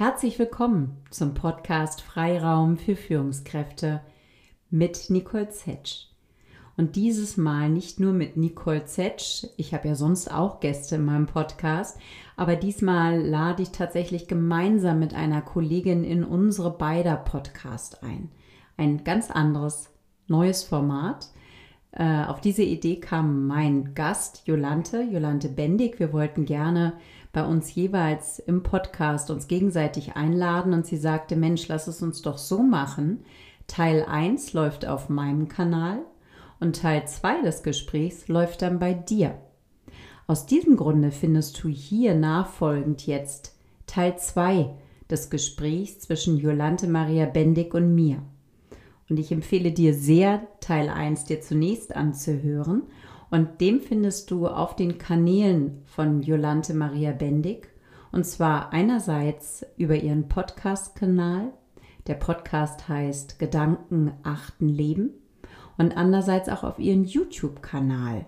Herzlich willkommen zum Podcast Freiraum für Führungskräfte mit Nicole Zetsch. Und dieses Mal nicht nur mit Nicole Zetsch, ich habe ja sonst auch Gäste in meinem Podcast, aber diesmal lade ich tatsächlich gemeinsam mit einer Kollegin in unsere beider Podcast ein. Ein ganz anderes, neues Format. Äh, auf diese Idee kam mein Gast Jolante, Jolante Bendig. Wir wollten gerne bei uns jeweils im Podcast uns gegenseitig einladen und sie sagte, Mensch, lass es uns doch so machen. Teil 1 läuft auf meinem Kanal und Teil 2 des Gesprächs läuft dann bei dir. Aus diesem Grunde findest du hier nachfolgend jetzt Teil 2 des Gesprächs zwischen Jolante Maria Bendig und mir. Und ich empfehle dir sehr, Teil 1 dir zunächst anzuhören und den findest du auf den Kanälen von Jolante Maria Bendig. Und zwar einerseits über ihren Podcast-Kanal. Der Podcast heißt Gedanken achten Leben. Und andererseits auch auf ihren YouTube-Kanal.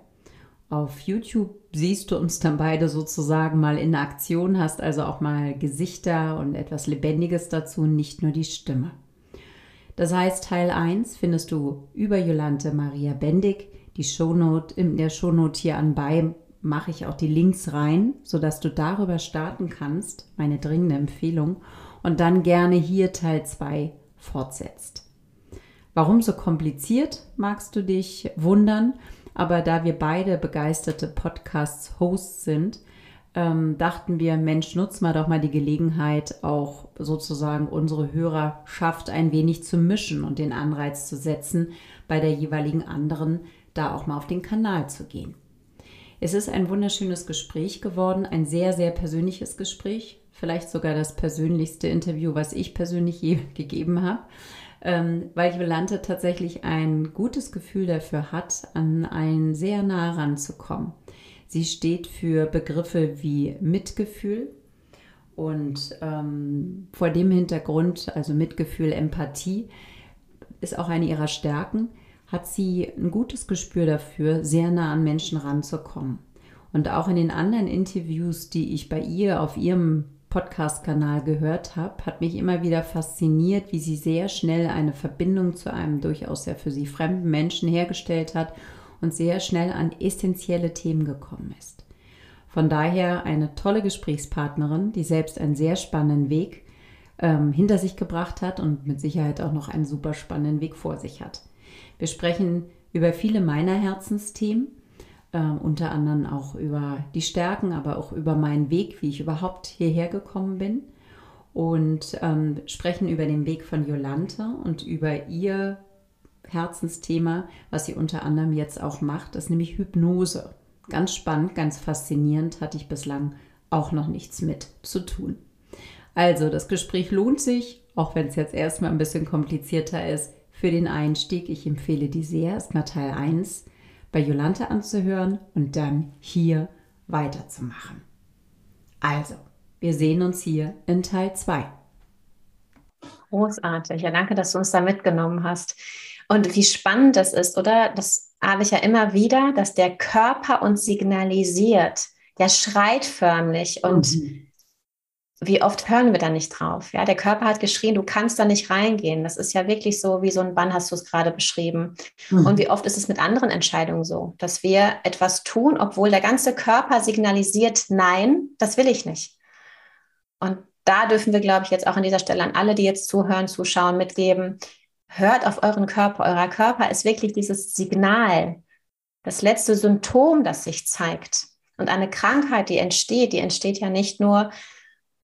Auf YouTube siehst du uns dann beide sozusagen mal in Aktion, hast also auch mal Gesichter und etwas Lebendiges dazu, nicht nur die Stimme. Das heißt, Teil 1 findest du über Jolante Maria Bendig die Shownote, in der Shownote hier anbei mache ich auch die Links rein, sodass du darüber starten kannst, meine dringende Empfehlung, und dann gerne hier Teil 2 fortsetzt. Warum so kompliziert, magst du dich wundern, aber da wir beide begeisterte Podcasts-Hosts sind, ähm, dachten wir, Mensch, nutz mal doch mal die Gelegenheit, auch sozusagen unsere Hörerschaft ein wenig zu mischen und den Anreiz zu setzen, bei der jeweiligen anderen da auch mal auf den Kanal zu gehen. Es ist ein wunderschönes Gespräch geworden, ein sehr, sehr persönliches Gespräch, vielleicht sogar das persönlichste Interview, was ich persönlich je gegeben habe, ähm, weil Jolante tatsächlich ein gutes Gefühl dafür hat, an einen sehr nah ranzukommen. Sie steht für Begriffe wie Mitgefühl und ähm, vor dem Hintergrund, also Mitgefühl, Empathie, ist auch eine ihrer Stärken hat sie ein gutes Gespür dafür, sehr nah an Menschen ranzukommen. Und auch in den anderen Interviews, die ich bei ihr auf ihrem Podcast-Kanal gehört habe, hat mich immer wieder fasziniert, wie sie sehr schnell eine Verbindung zu einem durchaus sehr für sie fremden Menschen hergestellt hat und sehr schnell an essentielle Themen gekommen ist. Von daher eine tolle Gesprächspartnerin, die selbst einen sehr spannenden Weg ähm, hinter sich gebracht hat und mit Sicherheit auch noch einen super spannenden Weg vor sich hat. Wir sprechen über viele meiner Herzensthemen, äh, unter anderem auch über die Stärken, aber auch über meinen Weg, wie ich überhaupt hierher gekommen bin. Und ähm, sprechen über den Weg von Jolante und über ihr Herzensthema, was sie unter anderem jetzt auch macht, das ist nämlich Hypnose. Ganz spannend, ganz faszinierend, hatte ich bislang auch noch nichts mit zu tun. Also, das Gespräch lohnt sich, auch wenn es jetzt erstmal ein bisschen komplizierter ist für den Einstieg. Ich empfehle dir sehr, erstmal Teil 1 bei Jolante anzuhören und dann hier weiterzumachen. Also, wir sehen uns hier in Teil 2. Großartig. Ja, danke, dass du uns da mitgenommen hast. Und wie spannend das ist, oder? Das habe ich ja immer wieder, dass der Körper uns signalisiert. Der schreit förmlich und mhm wie oft hören wir da nicht drauf? Ja, der Körper hat geschrien, du kannst da nicht reingehen. Das ist ja wirklich so, wie so ein Bann hast du es gerade beschrieben. Mhm. Und wie oft ist es mit anderen Entscheidungen so, dass wir etwas tun, obwohl der ganze Körper signalisiert, nein, das will ich nicht. Und da dürfen wir, glaube ich, jetzt auch an dieser Stelle an alle, die jetzt zuhören, zuschauen, mitgeben, hört auf euren Körper. Euer Körper ist wirklich dieses Signal, das letzte Symptom, das sich zeigt. Und eine Krankheit, die entsteht, die entsteht ja nicht nur,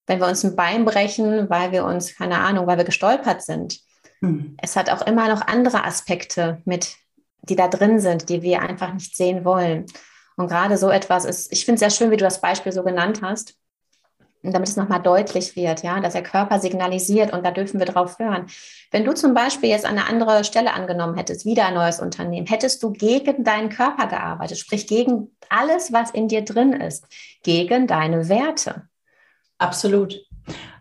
wenn wir uns ein Bein brechen, weil wir uns, keine Ahnung, weil wir gestolpert sind. Mhm. Es hat auch immer noch andere Aspekte mit, die da drin sind, die wir einfach nicht sehen wollen. Und gerade so etwas ist, ich finde es sehr schön, wie du das Beispiel so genannt hast, damit es nochmal deutlich wird, ja, dass der Körper signalisiert und da dürfen wir drauf hören. Wenn du zum Beispiel jetzt eine andere Stelle angenommen hättest, wieder ein neues Unternehmen, hättest du gegen deinen Körper gearbeitet, sprich gegen alles, was in dir drin ist, gegen deine Werte. Absolut,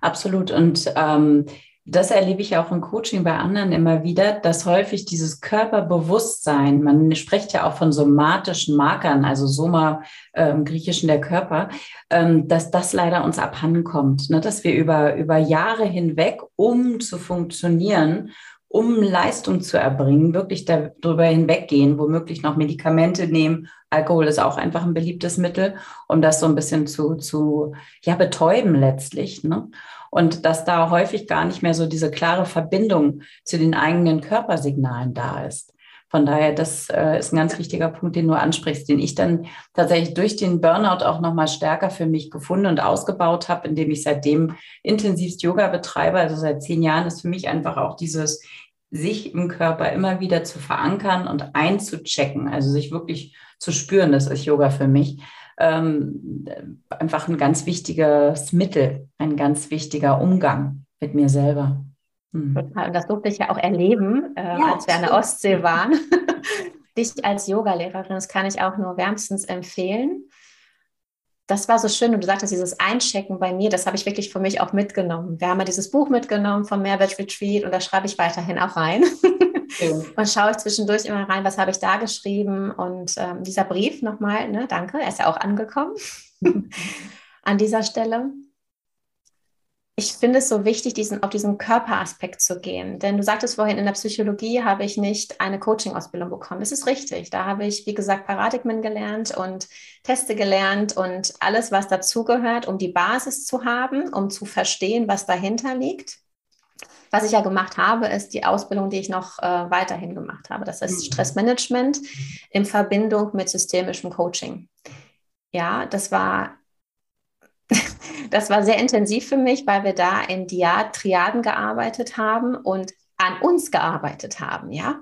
absolut. Und ähm, das erlebe ich auch im Coaching bei anderen immer wieder, dass häufig dieses Körperbewusstsein, man spricht ja auch von somatischen Markern, also Soma äh, im Griechischen der Körper, ähm, dass das leider uns abhanden kommt, ne? dass wir über, über Jahre hinweg, um zu funktionieren, um Leistung zu erbringen, wirklich darüber hinweggehen, womöglich noch Medikamente nehmen. Alkohol ist auch einfach ein beliebtes Mittel, um das so ein bisschen zu, zu ja, betäuben letztlich. Ne? Und dass da häufig gar nicht mehr so diese klare Verbindung zu den eigenen Körpersignalen da ist. Von daher, das äh, ist ein ganz wichtiger Punkt, den du ansprichst, den ich dann tatsächlich durch den Burnout auch nochmal stärker für mich gefunden und ausgebaut habe, indem ich seitdem intensivst Yoga betreibe. Also seit zehn Jahren ist für mich einfach auch dieses sich im Körper immer wieder zu verankern und einzuchecken, also sich wirklich zu spüren, das ist Yoga für mich, ähm, einfach ein ganz wichtiges Mittel, ein ganz wichtiger Umgang mit mir selber. Hm. Total. Und das durfte ich ja auch erleben, äh, ja, als wir an der Ostsee waren. Dich als Yogalehrerin, das kann ich auch nur wärmstens empfehlen. Das war so schön und du sagtest, dieses Einchecken bei mir, das habe ich wirklich für mich auch mitgenommen. Wir haben ja dieses Buch mitgenommen vom Mehrwert Retreat und da schreibe ich weiterhin auch rein. und schaue ich zwischendurch immer rein, was habe ich da geschrieben. Und ähm, dieser Brief nochmal, ne, danke, er ist ja auch angekommen an dieser Stelle ich finde es so wichtig, diesen, auf diesen Körperaspekt zu gehen. Denn du sagtest vorhin, in der Psychologie habe ich nicht eine Coaching-Ausbildung bekommen. Das ist richtig. Da habe ich, wie gesagt, Paradigmen gelernt und Teste gelernt und alles, was dazugehört, um die Basis zu haben, um zu verstehen, was dahinter liegt. Was ich ja gemacht habe, ist die Ausbildung, die ich noch äh, weiterhin gemacht habe. Das ist mhm. Stressmanagement in Verbindung mit systemischem Coaching. Ja, das war das war sehr intensiv für mich, weil wir da in Triaden gearbeitet haben und an uns gearbeitet haben, ja.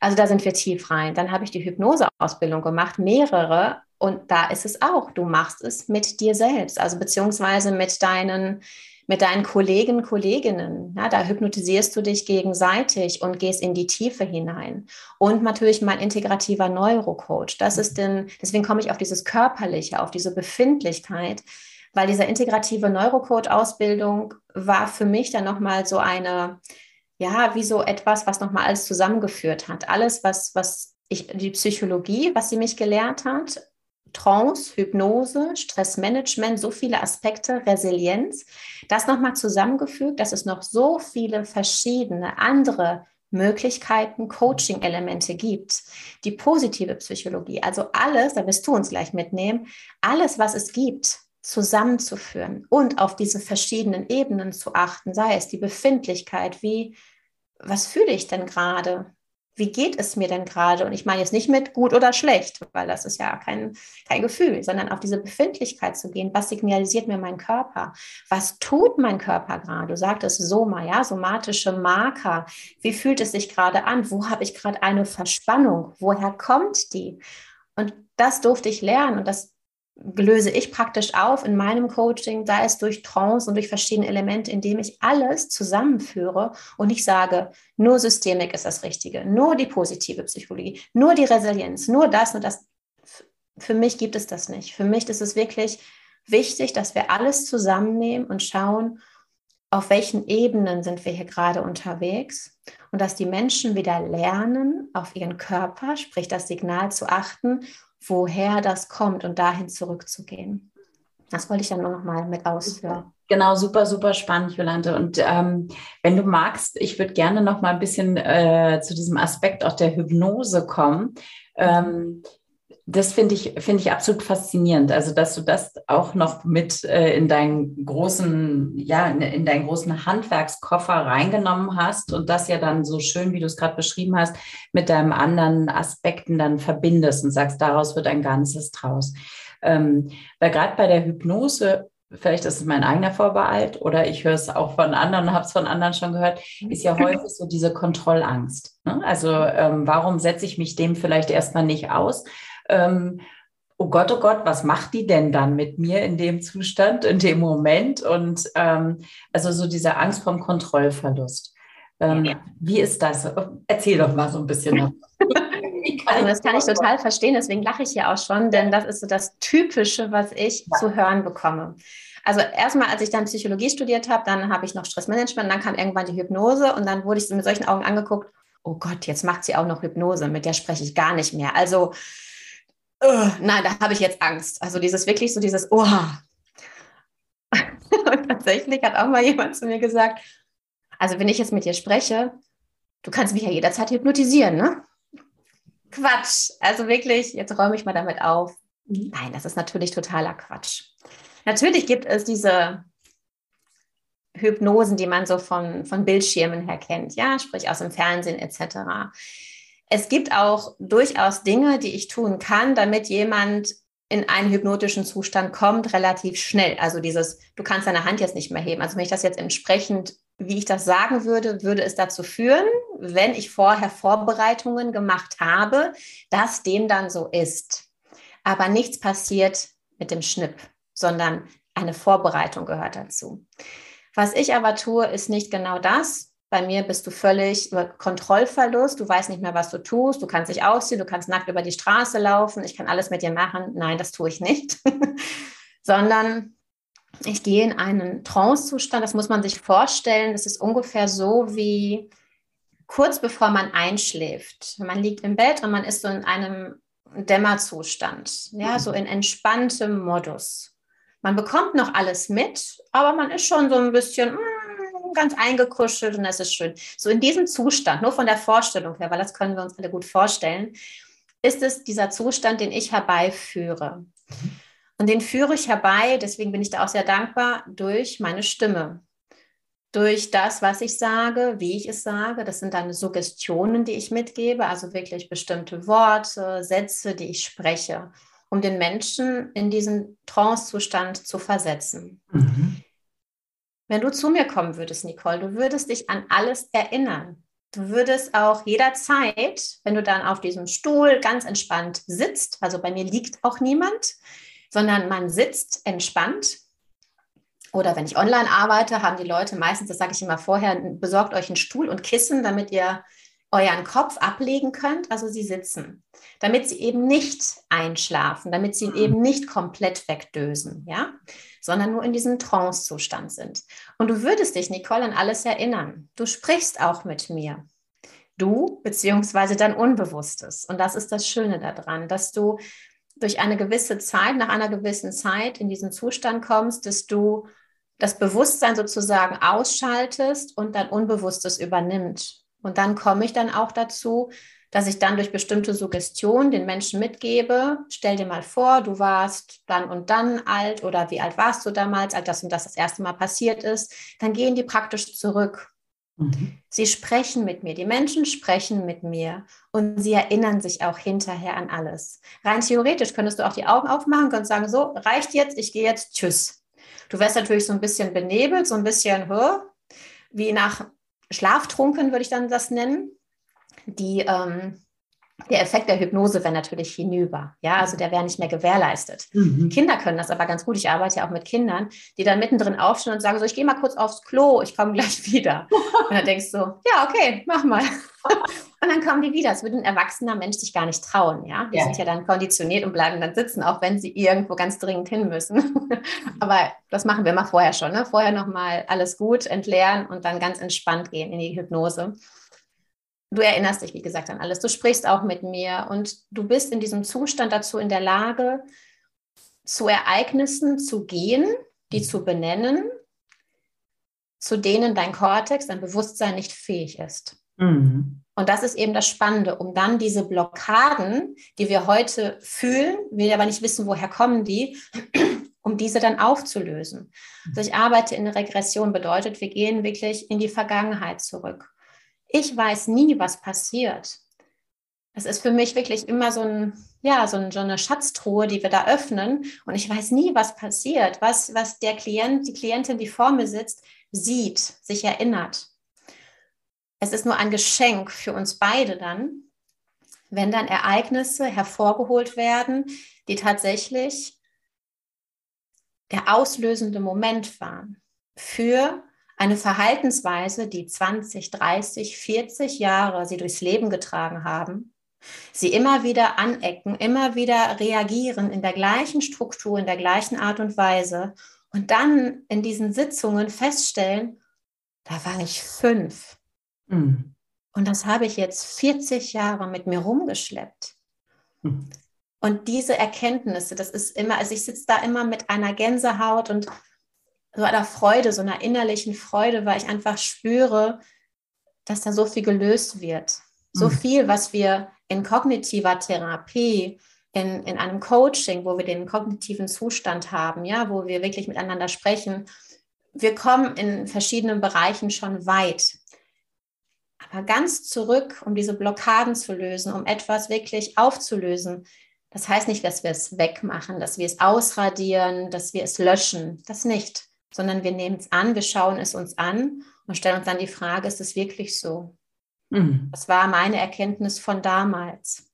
Also da sind wir tief rein. Dann habe ich die Hypnoseausbildung gemacht, mehrere. Und da ist es auch, du machst es mit dir selbst, also beziehungsweise mit deinen, mit deinen Kollegen, Kolleginnen. Ja, da hypnotisierst du dich gegenseitig und gehst in die Tiefe hinein. Und natürlich mein integrativer Neurocoach. Das ist denn, deswegen komme ich auf dieses Körperliche, auf diese Befindlichkeit, weil diese integrative Neurocode-Ausbildung war für mich dann nochmal so eine, ja, wie so etwas, was nochmal alles zusammengeführt hat. Alles, was, was ich, die Psychologie, was sie mich gelehrt hat, Trance, Hypnose, Stressmanagement, so viele Aspekte, Resilienz, das nochmal zusammengefügt, dass es noch so viele verschiedene andere Möglichkeiten, Coaching-Elemente gibt. Die positive Psychologie, also alles, da wirst du uns gleich mitnehmen, alles, was es gibt, zusammenzuführen und auf diese verschiedenen Ebenen zu achten, sei es die Befindlichkeit, wie, was fühle ich denn gerade? Wie geht es mir denn gerade? Und ich meine jetzt nicht mit gut oder schlecht, weil das ist ja kein, kein Gefühl, sondern auf diese Befindlichkeit zu gehen. Was signalisiert mir mein Körper? Was tut mein Körper gerade? Du sagtest Soma, ja, somatische Marker. Wie fühlt es sich gerade an? Wo habe ich gerade eine Verspannung? Woher kommt die? Und das durfte ich lernen und das löse ich praktisch auf in meinem Coaching, sei es durch Trance und durch verschiedene Elemente, indem ich alles zusammenführe und ich sage, nur Systemik ist das Richtige, nur die positive Psychologie, nur die Resilienz, nur das und das. Für mich gibt es das nicht. Für mich ist es wirklich wichtig, dass wir alles zusammennehmen und schauen, auf welchen Ebenen sind wir hier gerade unterwegs und dass die Menschen wieder lernen, auf ihren Körper, sprich das Signal zu achten woher das kommt und dahin zurückzugehen. Das wollte ich dann nur noch mal mit ausführen. Genau, super, super spannend, Jolante. Und ähm, wenn du magst, ich würde gerne noch mal ein bisschen äh, zu diesem Aspekt auch der Hypnose kommen. Ähm, das finde ich, finde ich absolut faszinierend. Also, dass du das auch noch mit äh, in deinen großen, ja, in, in, deinen großen Handwerkskoffer reingenommen hast und das ja dann so schön, wie du es gerade beschrieben hast, mit deinen anderen Aspekten dann verbindest und sagst, daraus wird ein Ganzes draus. Ähm, weil gerade bei der Hypnose vielleicht ist es mein eigener Vorbehalt oder ich höre es auch von anderen habe es von anderen schon gehört, ist ja häufig so diese Kontrollangst. Ne? Also ähm, warum setze ich mich dem vielleicht erstmal nicht aus? Ähm, oh Gott, oh Gott, was macht die denn dann mit mir in dem Zustand, in dem Moment? Und ähm, also so diese Angst vom Kontrollverlust. Ähm, ja. Wie ist das? Erzähl doch mal so ein bisschen. also das kann ich total verstehen, deswegen lache ich ja auch schon, denn das ist so das Typische, was ich ja. zu hören bekomme. Also erstmal, als ich dann Psychologie studiert habe, dann habe ich noch Stressmanagement, dann kam irgendwann die Hypnose und dann wurde ich mit solchen Augen angeguckt, oh Gott, jetzt macht sie auch noch Hypnose, mit der spreche ich gar nicht mehr. Also, nein, da habe ich jetzt Angst. Also dieses wirklich so dieses, oh. und tatsächlich hat auch mal jemand zu mir gesagt, also wenn ich jetzt mit dir spreche, du kannst mich ja jederzeit hypnotisieren, ne? Quatsch. Also wirklich, jetzt räume ich mal damit auf. Mhm. Nein, das ist natürlich totaler Quatsch. Natürlich gibt es diese Hypnosen, die man so von, von Bildschirmen her kennt, ja, sprich aus dem Fernsehen etc. Es gibt auch durchaus Dinge, die ich tun kann, damit jemand in einen hypnotischen Zustand kommt, relativ schnell. Also dieses, du kannst deine Hand jetzt nicht mehr heben. Also wenn ich das jetzt entsprechend, wie ich das sagen würde, würde es dazu führen, wenn ich vorher Vorbereitungen gemacht habe, dass dem dann so ist. Aber nichts passiert mit dem Schnipp, sondern eine Vorbereitung gehört dazu. Was ich aber tue, ist nicht genau das. Bei mir bist du völlig über Kontrollverlust. Du weißt nicht mehr, was du tust. Du kannst dich ausziehen, du kannst nackt über die Straße laufen. Ich kann alles mit dir machen. Nein, das tue ich nicht. Sondern ich gehe in einen Trance-Zustand. Das muss man sich vorstellen. Das ist ungefähr so wie kurz bevor man einschläft. Man liegt im Bett und man ist so in einem Dämmerzustand, ja, so in entspanntem Modus. Man bekommt noch alles mit, aber man ist schon so ein bisschen mm, ganz eingekuschelt und das ist schön. So in diesem Zustand, nur von der Vorstellung her, weil das können wir uns alle gut vorstellen, ist es dieser Zustand, den ich herbeiführe. Und den führe ich herbei, deswegen bin ich da auch sehr dankbar, durch meine Stimme durch das, was ich sage, wie ich es sage. Das sind dann Suggestionen, die ich mitgebe, also wirklich bestimmte Worte, Sätze, die ich spreche, um den Menschen in diesen Trance-Zustand zu versetzen. Mhm. Wenn du zu mir kommen würdest, Nicole, du würdest dich an alles erinnern. Du würdest auch jederzeit, wenn du dann auf diesem Stuhl ganz entspannt sitzt, also bei mir liegt auch niemand, sondern man sitzt entspannt, oder wenn ich online arbeite, haben die Leute meistens, das sage ich immer vorher, besorgt euch einen Stuhl und Kissen, damit ihr euren Kopf ablegen könnt, also sie sitzen, damit sie eben nicht einschlafen, damit sie mhm. eben nicht komplett wegdösen, ja, sondern nur in diesem Trance-Zustand sind. Und du würdest dich, Nicole, an alles erinnern. Du sprichst auch mit mir. Du, beziehungsweise dein Unbewusstes. Und das ist das Schöne daran, dass du durch eine gewisse Zeit, nach einer gewissen Zeit in diesen Zustand kommst, dass du das Bewusstsein sozusagen ausschaltest und dein Unbewusstes übernimmt. Und dann komme ich dann auch dazu, dass ich dann durch bestimmte Suggestionen den Menschen mitgebe, stell dir mal vor, du warst dann und dann alt oder wie alt warst du damals, als das und das das erste Mal passiert ist, dann gehen die praktisch zurück. Mhm. Sie sprechen mit mir, die Menschen sprechen mit mir und sie erinnern sich auch hinterher an alles. Rein theoretisch könntest du auch die Augen aufmachen und sagen, so, reicht jetzt, ich gehe jetzt, tschüss. Du wärst natürlich so ein bisschen benebelt, so ein bisschen huh, wie nach Schlaftrunken, würde ich dann das nennen. Die, ähm, der Effekt der Hypnose wäre natürlich hinüber. Ja, also der wäre nicht mehr gewährleistet. Mhm. Kinder können das aber ganz gut. Ich arbeite ja auch mit Kindern, die dann mittendrin aufstehen und sagen so, ich gehe mal kurz aufs Klo, ich komme gleich wieder. Und dann denkst du, ja, okay, mach mal. Und dann kommen die wieder. Das würde ein erwachsener Mensch sich gar nicht trauen. Ja, die ja. sind ja dann konditioniert und bleiben dann sitzen, auch wenn sie irgendwo ganz dringend hin müssen. Aber das machen wir mal vorher schon. Ne? Vorher nochmal alles gut entleeren und dann ganz entspannt gehen in die Hypnose du erinnerst dich, wie gesagt, an alles. Du sprichst auch mit mir und du bist in diesem Zustand dazu in der Lage, zu Ereignissen zu gehen, die zu benennen, zu denen dein Kortex, dein Bewusstsein nicht fähig ist. Mhm. Und das ist eben das Spannende, um dann diese Blockaden, die wir heute fühlen, wir aber nicht wissen, woher kommen die, um diese dann aufzulösen. Also ich arbeite in der Regression, bedeutet, wir gehen wirklich in die Vergangenheit zurück. Ich weiß nie, was passiert. Das ist für mich wirklich immer so, ein, ja, so, ein, so eine Schatztruhe, die wir da öffnen. Und ich weiß nie, was passiert, was, was der Klient, die Klientin, die vor mir sitzt, sieht, sich erinnert. Es ist nur ein Geschenk für uns beide dann, wenn dann Ereignisse hervorgeholt werden, die tatsächlich der auslösende Moment waren für eine Verhaltensweise, die 20, 30, 40 Jahre sie durchs Leben getragen haben, sie immer wieder anecken, immer wieder reagieren in der gleichen Struktur, in der gleichen Art und Weise. Und dann in diesen Sitzungen feststellen, da war ich fünf. Mhm. Und das habe ich jetzt 40 Jahre mit mir rumgeschleppt. Mhm. Und diese Erkenntnisse, das ist immer, also ich sitze da immer mit einer Gänsehaut und so einer Freude, so einer innerlichen Freude, weil ich einfach spüre, dass da so viel gelöst wird. So mhm. viel, was wir in kognitiver Therapie, in, in einem Coaching, wo wir den kognitiven Zustand haben, ja, wo wir wirklich miteinander sprechen. Wir kommen in verschiedenen Bereichen schon weit. Aber ganz zurück, um diese Blockaden zu lösen, um etwas wirklich aufzulösen, das heißt nicht, dass wir es wegmachen, dass wir es ausradieren, dass wir es löschen. Das nicht. Sondern wir nehmen es an, wir schauen es uns an und stellen uns dann die Frage, ist es wirklich so? Mhm. Das war meine Erkenntnis von damals.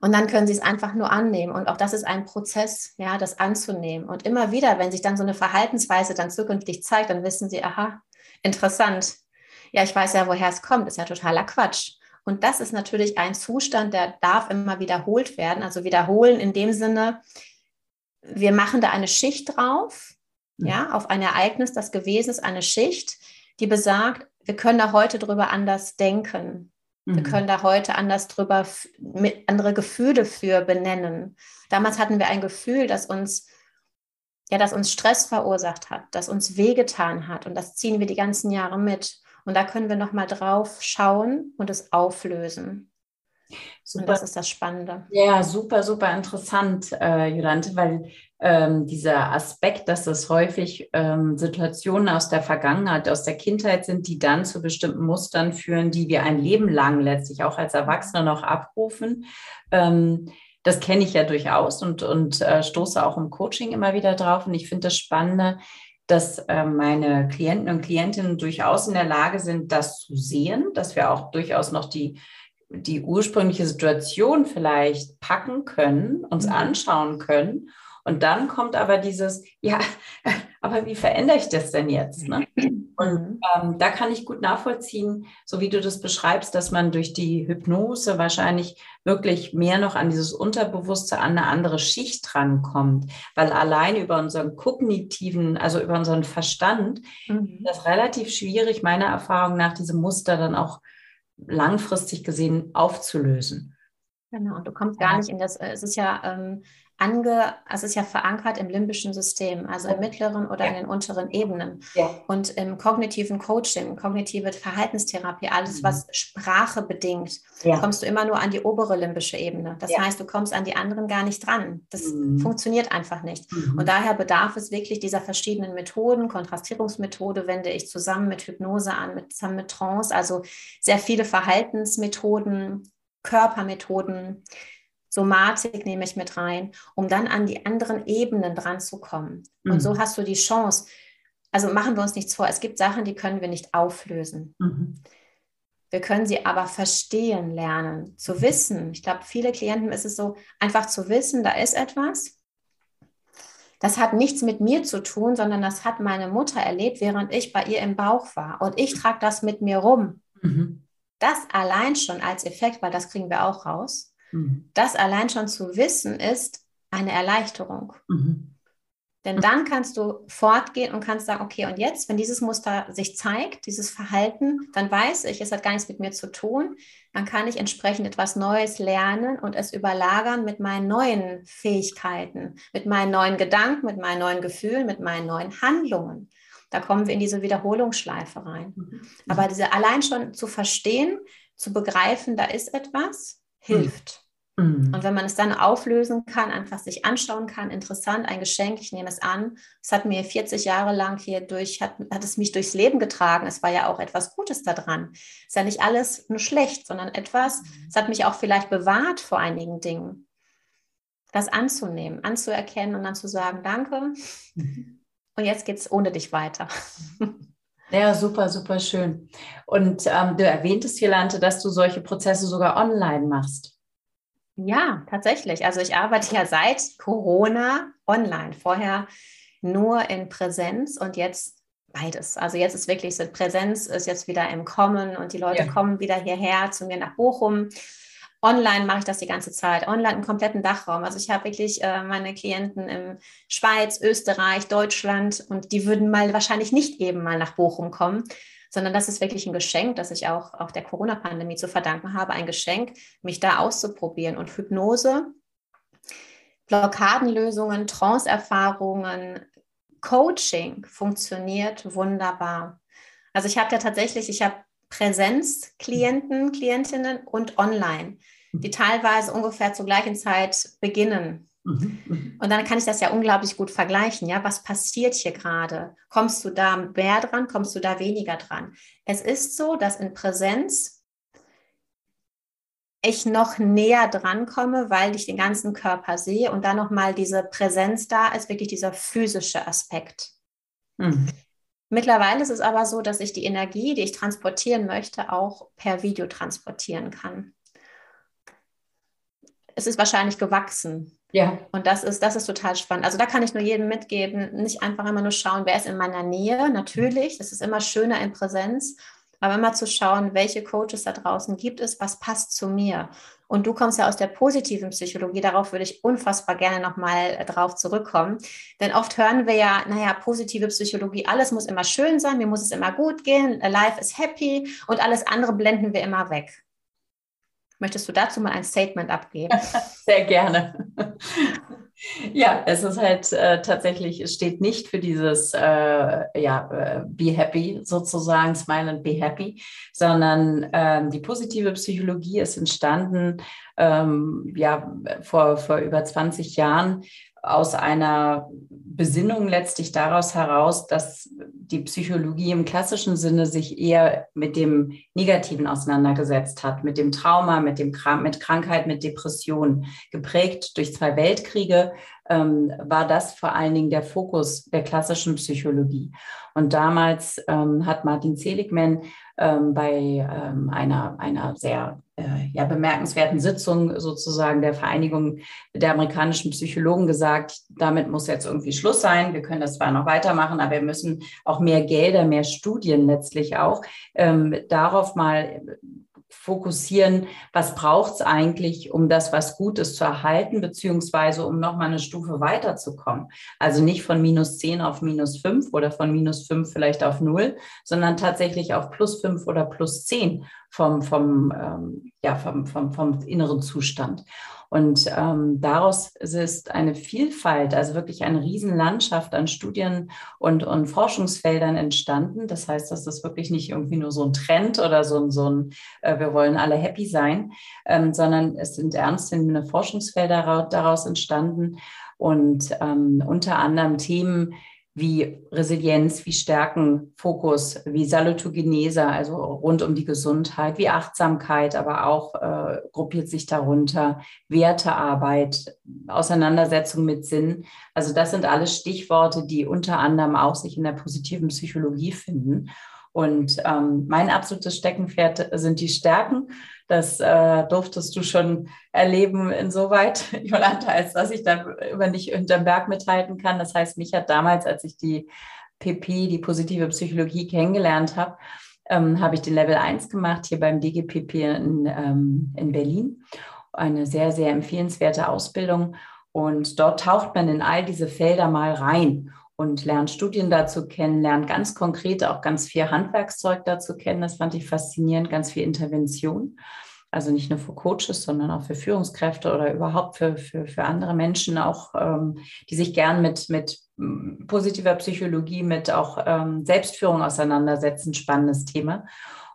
Und dann können sie es einfach nur annehmen. Und auch das ist ein Prozess, ja, das anzunehmen. Und immer wieder, wenn sich dann so eine Verhaltensweise dann zukünftig zeigt, dann wissen sie, aha, interessant. Ja, ich weiß ja, woher es kommt. Ist ja totaler Quatsch. Und das ist natürlich ein Zustand, der darf immer wiederholt werden. Also wiederholen in dem Sinne, wir machen da eine Schicht drauf. Ja, auf ein Ereignis, das gewesen ist, eine Schicht, die besagt, wir können da heute drüber anders denken. Wir mhm. können da heute anders drüber, mit andere Gefühle für benennen. Damals hatten wir ein Gefühl, das uns, ja, das uns Stress verursacht hat, das uns wehgetan hat. Und das ziehen wir die ganzen Jahre mit. Und da können wir nochmal drauf schauen und es auflösen. Super. Und das ist das Spannende. Ja, super, super interessant, äh, Jolante, weil ähm, dieser Aspekt, dass es häufig ähm, Situationen aus der Vergangenheit, aus der Kindheit sind, die dann zu bestimmten Mustern führen, die wir ein Leben lang letztlich auch als Erwachsene noch abrufen. Ähm, das kenne ich ja durchaus und, und äh, stoße auch im Coaching immer wieder drauf. Und ich finde das Spannende, dass äh, meine Klienten und Klientinnen durchaus in der Lage sind, das zu sehen, dass wir auch durchaus noch die, die ursprüngliche Situation vielleicht packen können, uns mhm. anschauen können. Und dann kommt aber dieses, ja, aber wie verändere ich das denn jetzt? Ne? Und mhm. ähm, da kann ich gut nachvollziehen, so wie du das beschreibst, dass man durch die Hypnose wahrscheinlich wirklich mehr noch an dieses Unterbewusste, an eine andere Schicht drankommt, weil allein über unseren kognitiven, also über unseren Verstand, mhm. das relativ schwierig, meiner Erfahrung nach, diese Muster dann auch langfristig gesehen aufzulösen. Genau, du kommst gar nicht in das, äh, es ist ja ähm, ange, also es ist ja verankert im limbischen System, also im mittleren oder ja. in den unteren Ebenen. Ja. Und im kognitiven Coaching, kognitive Verhaltenstherapie, alles, mhm. was Sprache bedingt, ja. kommst du immer nur an die obere limbische Ebene. Das heißt, du kommst an die anderen gar nicht dran. Das mhm. funktioniert einfach nicht. Mhm. Und daher bedarf es wirklich dieser verschiedenen Methoden. Kontrastierungsmethode wende ich zusammen mit Hypnose an, mit, zusammen mit Trance, also sehr viele Verhaltensmethoden, Körpermethoden Somatik nehme ich mit rein, um dann an die anderen Ebenen dran zu kommen. Mhm. Und so hast du die Chance. Also machen wir uns nichts vor, es gibt Sachen, die können wir nicht auflösen. Mhm. Wir können sie aber verstehen lernen, zu wissen. Ich glaube, viele Klienten ist es so, einfach zu wissen, da ist etwas. Das hat nichts mit mir zu tun, sondern das hat meine Mutter erlebt, während ich bei ihr im Bauch war. Und ich trage das mit mir rum. Mhm. Das allein schon als Effekt, weil das kriegen wir auch raus, Mhm. Das allein schon zu wissen, ist eine Erleichterung. Mhm. Denn dann kannst du fortgehen und kannst sagen, okay, und jetzt, wenn dieses Muster sich zeigt, dieses Verhalten, dann weiß ich, es hat gar nichts mit mir zu tun. Dann kann ich entsprechend etwas Neues lernen und es überlagern mit meinen neuen Fähigkeiten, mit meinen neuen Gedanken, mit meinen neuen Gefühlen, mit meinen neuen Handlungen. Da kommen wir in diese Wiederholungsschleife rein. Mhm. Aber diese allein schon zu verstehen, zu begreifen, da ist etwas, hilft. Mhm. Und wenn man es dann auflösen kann, einfach sich anschauen kann, interessant, ein Geschenk, ich nehme es an. Es hat mir 40 Jahre lang hier durch, hat, hat es mich durchs Leben getragen. Es war ja auch etwas Gutes daran. Es ist ja nicht alles nur schlecht, sondern etwas, mhm. es hat mich auch vielleicht bewahrt vor einigen Dingen. Das anzunehmen, anzuerkennen und dann zu sagen, danke. Mhm. Und jetzt geht es ohne dich weiter. Ja, super, super schön. Und ähm, du erwähntest, Jolante, dass du solche Prozesse sogar online machst. Ja, tatsächlich. Also ich arbeite ja seit Corona online. Vorher nur in Präsenz und jetzt beides. Also jetzt ist wirklich so, Präsenz ist jetzt wieder im Kommen und die Leute ja. kommen wieder hierher zu mir nach Bochum. Online mache ich das die ganze Zeit. Online einen kompletten Dachraum. Also ich habe wirklich äh, meine Klienten in Schweiz, Österreich, Deutschland und die würden mal wahrscheinlich nicht eben mal nach Bochum kommen, sondern das ist wirklich ein Geschenk, das ich auch, auch der Corona-Pandemie zu verdanken habe. Ein Geschenk, mich da auszuprobieren. Und Hypnose, Blockadenlösungen, Trance-Erfahrungen, Coaching funktioniert wunderbar. Also ich habe ja tatsächlich, ich habe Präsenzklienten, Klientinnen und online, die teilweise ungefähr zur gleichen Zeit beginnen. Mhm, mhm. Und dann kann ich das ja unglaublich gut vergleichen. Ja, was passiert hier gerade? Kommst du da mehr dran? Kommst du da weniger dran? Es ist so, dass in Präsenz ich noch näher dran komme, weil ich den ganzen Körper sehe und dann nochmal diese Präsenz da ist, wirklich dieser physische Aspekt. Mhm. Mittlerweile ist es aber so, dass ich die Energie, die ich transportieren möchte, auch per Video transportieren kann. Es ist wahrscheinlich gewachsen. Ja. Und das ist, das ist total spannend. Also da kann ich nur jedem mitgeben, nicht einfach immer nur schauen, wer ist in meiner Nähe. Natürlich, das ist immer schöner in Präsenz, aber immer zu schauen, welche Coaches da draußen gibt es, was passt zu mir. Und du kommst ja aus der positiven Psychologie, darauf würde ich unfassbar gerne nochmal äh, drauf zurückkommen. Denn oft hören wir ja, naja, positive Psychologie, alles muss immer schön sein, mir muss es immer gut gehen, life is happy und alles andere blenden wir immer weg. Möchtest du dazu mal ein Statement abgeben? Sehr gerne. Ja, es ist halt äh, tatsächlich, es steht nicht für dieses äh, ja, äh, Be Happy sozusagen, Smile and Be Happy, sondern ähm, die positive Psychologie ist entstanden ähm, ja, vor, vor über 20 Jahren aus einer Besinnung letztlich daraus heraus, dass die Psychologie im klassischen Sinne sich eher mit dem Negativen auseinandergesetzt hat, mit dem Trauma, mit dem mit Krankheit, mit Depression. Geprägt durch zwei Weltkriege ähm, war das vor allen Dingen der Fokus der klassischen Psychologie. Und damals ähm, hat Martin Seligman ähm, bei ähm, einer, einer sehr äh, ja, bemerkenswerten Sitzung sozusagen der Vereinigung der amerikanischen Psychologen gesagt, damit muss jetzt irgendwie Schluss sein. Wir können das zwar noch weitermachen, aber wir müssen auch mehr Gelder, mehr Studien letztlich auch ähm, darauf mal fokussieren, was braucht es eigentlich, um das, was gut ist, zu erhalten, beziehungsweise um nochmal eine Stufe weiterzukommen. Also nicht von minus 10 auf minus 5 oder von minus 5 vielleicht auf 0, sondern tatsächlich auf plus 5 oder plus 10 vom, vom, ähm, ja, vom, vom, vom inneren Zustand. Und ähm, daraus ist eine Vielfalt, also wirklich eine Riesenlandschaft an Studien und, und Forschungsfeldern entstanden. Das heißt, das ist wirklich nicht irgendwie nur so ein Trend oder so ein, so ein äh, wir wollen alle happy sein, ähm, sondern es sind ernsthafte Forschungsfelder daraus entstanden und ähm, unter anderem Themen, wie Resilienz, wie Stärken, Fokus, wie Salutogenese, also rund um die Gesundheit, wie Achtsamkeit, aber auch äh, gruppiert sich darunter Wertearbeit, Auseinandersetzung mit Sinn. Also das sind alles Stichworte, die unter anderem auch sich in der positiven Psychologie finden. Und ähm, mein absolutes Steckenpferd sind die Stärken. Das äh, durftest du schon erleben insoweit, Jolanta, als dass ich da über nicht hinterm Berg mithalten kann. Das heißt, mich hat damals, als ich die PP, die positive Psychologie kennengelernt habe, ähm, habe ich den Level 1 gemacht hier beim DGPP in, ähm, in Berlin. Eine sehr, sehr empfehlenswerte Ausbildung. Und dort taucht man in all diese Felder mal rein und lernt Studien dazu kennen, lernt ganz konkret auch ganz viel Handwerkszeug dazu kennen. Das fand ich faszinierend, ganz viel Intervention. Also nicht nur für Coaches, sondern auch für Führungskräfte oder überhaupt für, für, für andere Menschen, auch ähm, die sich gern mit, mit mm, positiver Psychologie, mit auch ähm, Selbstführung auseinandersetzen. Spannendes Thema.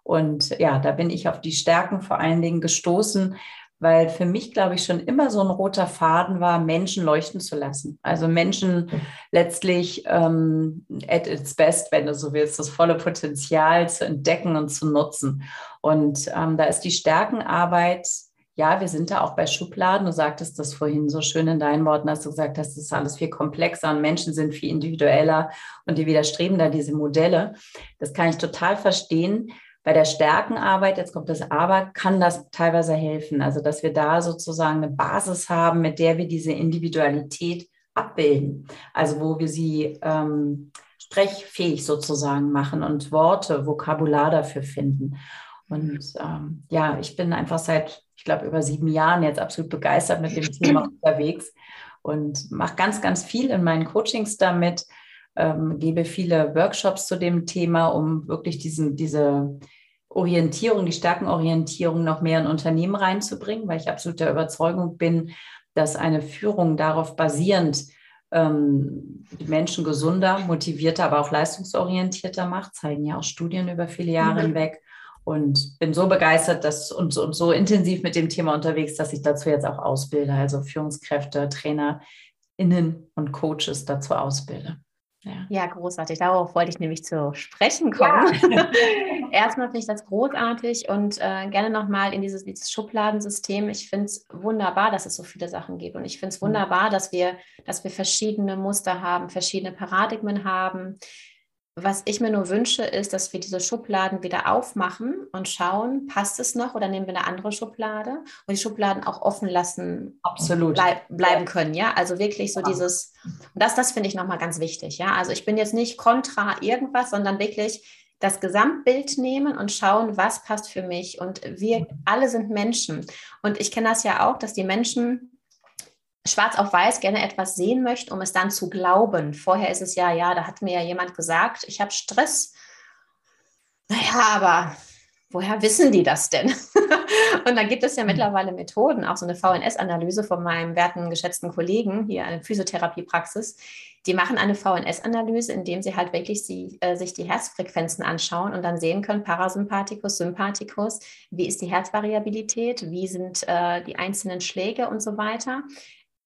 Und ja, da bin ich auf die Stärken vor allen Dingen gestoßen, weil für mich, glaube ich, schon immer so ein roter Faden war, Menschen leuchten zu lassen. Also Menschen letztlich ähm, at its best, wenn du so willst, das volle Potenzial zu entdecken und zu nutzen. Und ähm, da ist die Stärkenarbeit ja, wir sind da auch bei Schubladen. Du sagtest das vorhin so schön in deinen Worten, dass du gesagt hast, das ist alles viel komplexer und Menschen sind viel individueller und die widerstreben da diese Modelle. Das kann ich total verstehen. Bei der Stärkenarbeit, jetzt kommt das Aber, kann das teilweise helfen. Also, dass wir da sozusagen eine Basis haben, mit der wir diese Individualität abbilden. Also, wo wir sie ähm, sprechfähig sozusagen machen und Worte, Vokabular dafür finden. Und ähm, ja, ich bin einfach seit, ich glaube, über sieben Jahren jetzt absolut begeistert mit dem Thema unterwegs und mache ganz, ganz viel in meinen Coachings damit, ähm, gebe viele Workshops zu dem Thema, um wirklich diesen, diese Orientierung, die Stärkenorientierung noch mehr in Unternehmen reinzubringen, weil ich absolut der Überzeugung bin, dass eine Führung darauf basierend ähm, die Menschen gesunder, motivierter, aber auch leistungsorientierter macht, zeigen ja auch Studien über viele Jahre mhm. hinweg. Und bin so begeistert dass, und, und so intensiv mit dem Thema unterwegs, dass ich dazu jetzt auch ausbilde, also Führungskräfte, TrainerInnen und Coaches dazu ausbilde. Ja. ja. großartig. Darauf wollte ich nämlich zu sprechen kommen. Ja. Erstmal finde ich das großartig und äh, gerne nochmal in dieses, dieses Schubladensystem. Ich finde es wunderbar, dass es so viele Sachen gibt. Und ich finde es mhm. wunderbar, dass wir, dass wir verschiedene Muster haben, verschiedene Paradigmen haben, was ich mir nur wünsche, ist, dass wir diese Schubladen wieder aufmachen und schauen, passt es noch oder nehmen wir eine andere Schublade und die Schubladen auch offen lassen, absolut bleib, bleiben können. Ja, also wirklich so ja. dieses, und das, das finde ich nochmal ganz wichtig. Ja, also ich bin jetzt nicht kontra irgendwas, sondern wirklich das Gesamtbild nehmen und schauen, was passt für mich. Und wir alle sind Menschen. Und ich kenne das ja auch, dass die Menschen schwarz auf weiß gerne etwas sehen möchte, um es dann zu glauben. Vorher ist es ja, ja, da hat mir ja jemand gesagt, ich habe Stress. Naja, aber woher wissen die das denn? und dann gibt es ja mittlerweile Methoden, auch so eine VNS-Analyse von meinem werten, geschätzten Kollegen hier, eine Physiotherapiepraxis. Die machen eine VNS-Analyse, indem sie halt wirklich sie, äh, sich die Herzfrequenzen anschauen und dann sehen können, Parasympathikus, Sympathikus, wie ist die Herzvariabilität, wie sind äh, die einzelnen Schläge und so weiter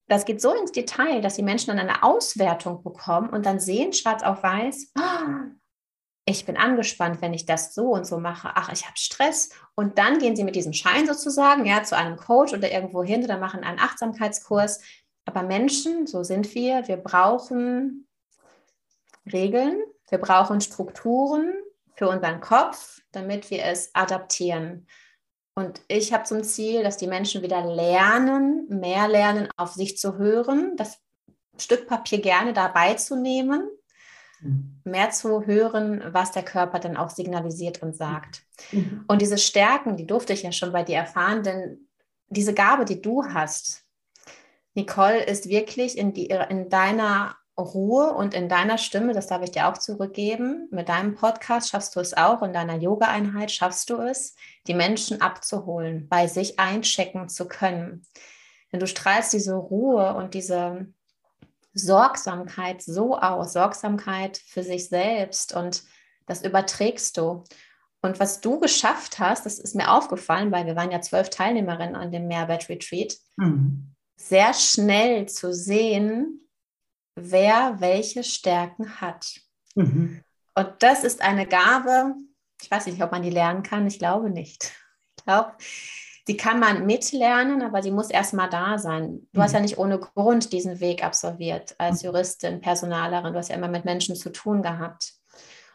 das geht so ins Detail, dass die Menschen dann eine Auswertung bekommen und dann sehen schwarz auf weiß, oh, ich bin angespannt, wenn ich das so und so mache. Ach, ich habe Stress. Und dann gehen sie mit diesem Schein sozusagen ja, zu einem Coach oder irgendwo hin oder machen einen Achtsamkeitskurs. Aber Menschen, so sind wir, wir brauchen Regeln, wir brauchen Strukturen für unseren Kopf, damit wir es adaptieren. Und ich habe zum Ziel, dass die Menschen wieder lernen, mehr lernen, auf sich zu hören, das Stück Papier gerne dabei zu nehmen, mhm. mehr zu hören, was der Körper dann auch signalisiert und sagt. Mhm. Und diese Stärken, die durfte ich ja schon bei dir erfahren, denn diese Gabe, die du hast, Nicole, ist wirklich in, die, in deiner Ruhe und in deiner Stimme, das darf ich dir auch zurückgeben. Mit deinem Podcast schaffst du es auch, in deiner Yoga-Einheit schaffst du es, die Menschen abzuholen, bei sich einchecken zu können. Denn du strahlst diese Ruhe und diese Sorgsamkeit so aus, Sorgsamkeit für sich selbst und das überträgst du. Und was du geschafft hast, das ist mir aufgefallen, weil wir waren ja zwölf Teilnehmerinnen an dem Mehrwert Retreat, mhm. sehr schnell zu sehen, wer welche Stärken hat. Mhm. Und das ist eine Gabe, ich weiß nicht, ob man die lernen kann, ich glaube nicht. Ich glaube, die kann man mitlernen, aber sie muss erstmal da sein. Du mhm. hast ja nicht ohne Grund diesen Weg absolviert als mhm. Juristin, Personalerin. Du hast ja immer mit Menschen zu tun gehabt.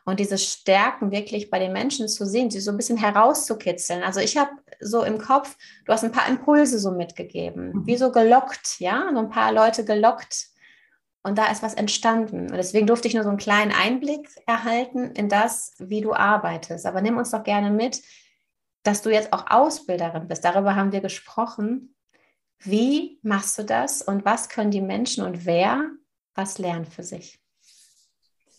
Und diese Stärken wirklich bei den Menschen zu sehen, sie so ein bisschen herauszukitzeln. Also ich habe so im Kopf, du hast ein paar Impulse so mitgegeben, mhm. wie so gelockt, ja, so ein paar Leute gelockt und da ist was entstanden. Und deswegen durfte ich nur so einen kleinen Einblick erhalten in das, wie du arbeitest. Aber nimm uns doch gerne mit, dass du jetzt auch Ausbilderin bist. Darüber haben wir gesprochen. Wie machst du das und was können die Menschen und wer was lernen für sich?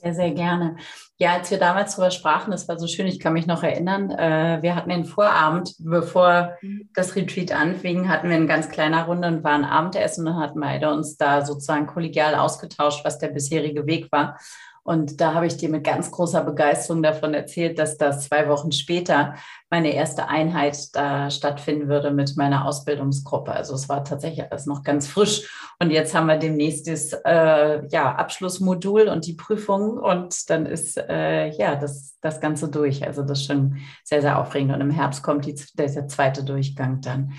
Sehr, sehr gerne. Ja, als wir damals darüber sprachen, das war so schön, ich kann mich noch erinnern, äh, wir hatten den Vorabend, bevor mhm. das Retreat anfing, hatten wir in ganz kleiner Runde und waren Abendessen und hatten beide uns da sozusagen kollegial ausgetauscht, was der bisherige Weg war. Und da habe ich dir mit ganz großer Begeisterung davon erzählt, dass das zwei Wochen später meine erste Einheit da stattfinden würde mit meiner Ausbildungsgruppe. Also es war tatsächlich alles noch ganz frisch. Und jetzt haben wir demnächst das äh, ja, Abschlussmodul und die Prüfung und dann ist äh, ja das, das Ganze durch. Also das ist schon sehr, sehr aufregend. Und im Herbst kommt die, der, zweite Durchgang dann.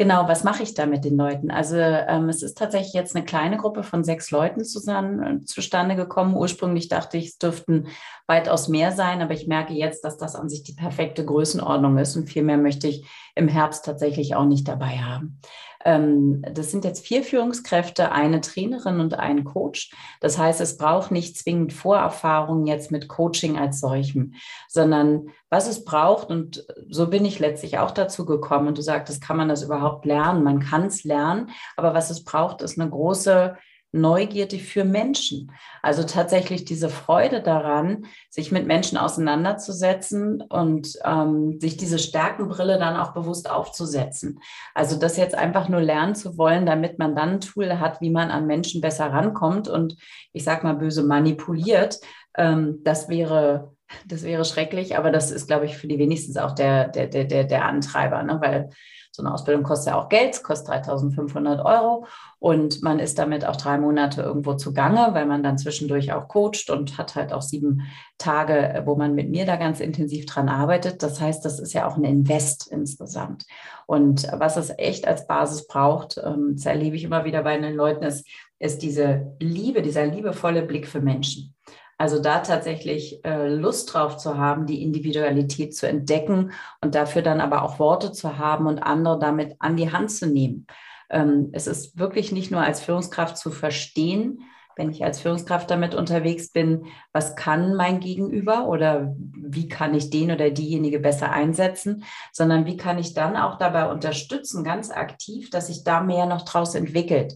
Genau, was mache ich da mit den Leuten? Also ähm, es ist tatsächlich jetzt eine kleine Gruppe von sechs Leuten zusammen, äh, zustande gekommen. Ursprünglich dachte ich, es dürften weitaus mehr sein, aber ich merke jetzt, dass das an sich die perfekte Größenordnung ist und viel mehr möchte ich im Herbst tatsächlich auch nicht dabei haben. Ähm, das sind jetzt vier Führungskräfte, eine Trainerin und ein Coach. Das heißt, es braucht nicht zwingend Vorerfahrungen jetzt mit Coaching als solchem, sondern was es braucht, und so bin ich letztlich auch dazu gekommen, und du sagtest, kann man das überhaupt lernen? Man kann es lernen, aber was es braucht, ist eine große Neugierde für Menschen. Also tatsächlich diese Freude daran, sich mit Menschen auseinanderzusetzen und ähm, sich diese Stärkenbrille dann auch bewusst aufzusetzen. Also das jetzt einfach nur lernen zu wollen, damit man dann ein Tool hat, wie man an Menschen besser rankommt und ich sag mal böse manipuliert, ähm, das wäre das wäre schrecklich, aber das ist, glaube ich, für die wenigstens auch der, der, der, der Antreiber, ne? weil so eine Ausbildung kostet ja auch Geld, kostet 3500 Euro und man ist damit auch drei Monate irgendwo zugange, weil man dann zwischendurch auch coacht und hat halt auch sieben Tage, wo man mit mir da ganz intensiv dran arbeitet. Das heißt, das ist ja auch ein Invest insgesamt. Und was es echt als Basis braucht, ähm, das erlebe ich immer wieder bei den Leuten, ist, ist diese Liebe, dieser liebevolle Blick für Menschen. Also da tatsächlich äh, Lust drauf zu haben, die Individualität zu entdecken und dafür dann aber auch Worte zu haben und andere damit an die Hand zu nehmen. Ähm, es ist wirklich nicht nur als Führungskraft zu verstehen, wenn ich als Führungskraft damit unterwegs bin, was kann mein Gegenüber oder wie kann ich den oder diejenige besser einsetzen, sondern wie kann ich dann auch dabei unterstützen, ganz aktiv, dass sich da mehr noch draus entwickelt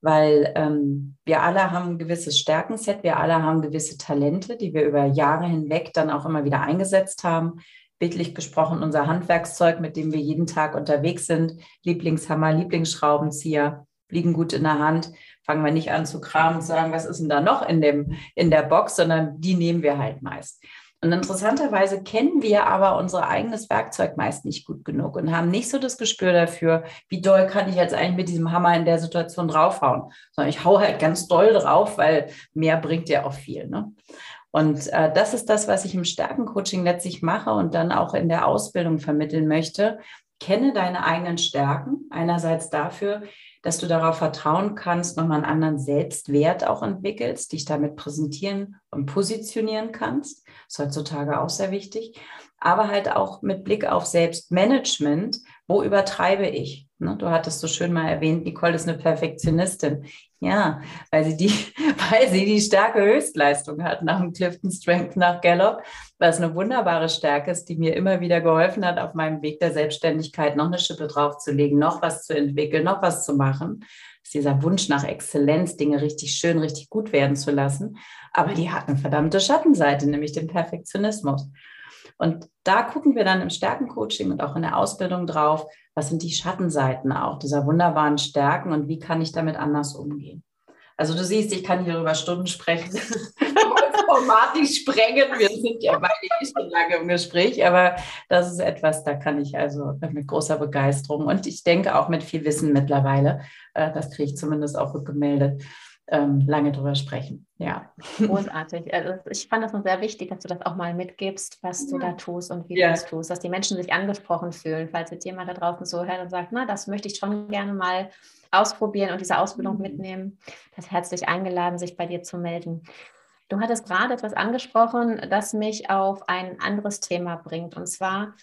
weil ähm, wir alle haben ein gewisses Stärkenset, wir alle haben gewisse Talente, die wir über Jahre hinweg dann auch immer wieder eingesetzt haben. Bildlich gesprochen, unser Handwerkszeug, mit dem wir jeden Tag unterwegs sind, Lieblingshammer, Lieblingsschraubenzieher, liegen gut in der Hand. Fangen wir nicht an zu kramen und sagen, was ist denn da noch in, dem, in der Box, sondern die nehmen wir halt meist. Und interessanterweise kennen wir aber unser eigenes Werkzeug meist nicht gut genug und haben nicht so das Gespür dafür, wie doll kann ich jetzt eigentlich mit diesem Hammer in der Situation draufhauen. Sondern ich hau halt ganz doll drauf, weil mehr bringt ja auch viel. Ne? Und äh, das ist das, was ich im Stärkencoaching letztlich mache und dann auch in der Ausbildung vermitteln möchte. Kenne deine eigenen Stärken. Einerseits dafür, dass du darauf vertrauen kannst, nochmal einen anderen Selbstwert auch entwickelst, dich damit präsentieren und positionieren kannst. Das ist heutzutage auch sehr wichtig. Aber halt auch mit Blick auf Selbstmanagement, wo übertreibe ich? Ne? Du hattest so schön mal erwähnt, Nicole ist eine Perfektionistin. Ja, weil sie die, weil sie die starke Höchstleistung hat nach dem Clifton Strength nach Gallup, was eine wunderbare Stärke ist, die mir immer wieder geholfen hat, auf meinem Weg der Selbstständigkeit noch eine Schippe draufzulegen, noch was zu entwickeln, noch was zu machen. Das ist dieser Wunsch nach Exzellenz, Dinge richtig schön, richtig gut werden zu lassen. Aber die hat eine verdammte Schattenseite, nämlich den Perfektionismus. Und da gucken wir dann im Stärkencoaching und auch in der Ausbildung drauf, was sind die Schattenseiten auch dieser wunderbaren Stärken und wie kann ich damit anders umgehen. Also du siehst, ich kann hier über Stunden sprechen. Format nicht sprengen. Wir sind ja beide nicht so lange im Gespräch, aber das ist etwas, da kann ich also mit großer Begeisterung und ich denke auch mit viel Wissen mittlerweile, äh, das kriege ich zumindest auch rückgemeldet, ähm, lange drüber sprechen. Ja. Großartig. Also ich fand das noch sehr wichtig, dass du das auch mal mitgibst, was du da tust und wie ja. du es tust, dass die Menschen sich angesprochen fühlen. Falls jetzt jemand da draußen so hört und sagt, na, das möchte ich schon gerne mal ausprobieren und diese Ausbildung mhm. mitnehmen, das herzlich eingeladen, sich bei dir zu melden. Du hattest gerade etwas angesprochen, das mich auf ein anderes Thema bringt. Und zwar,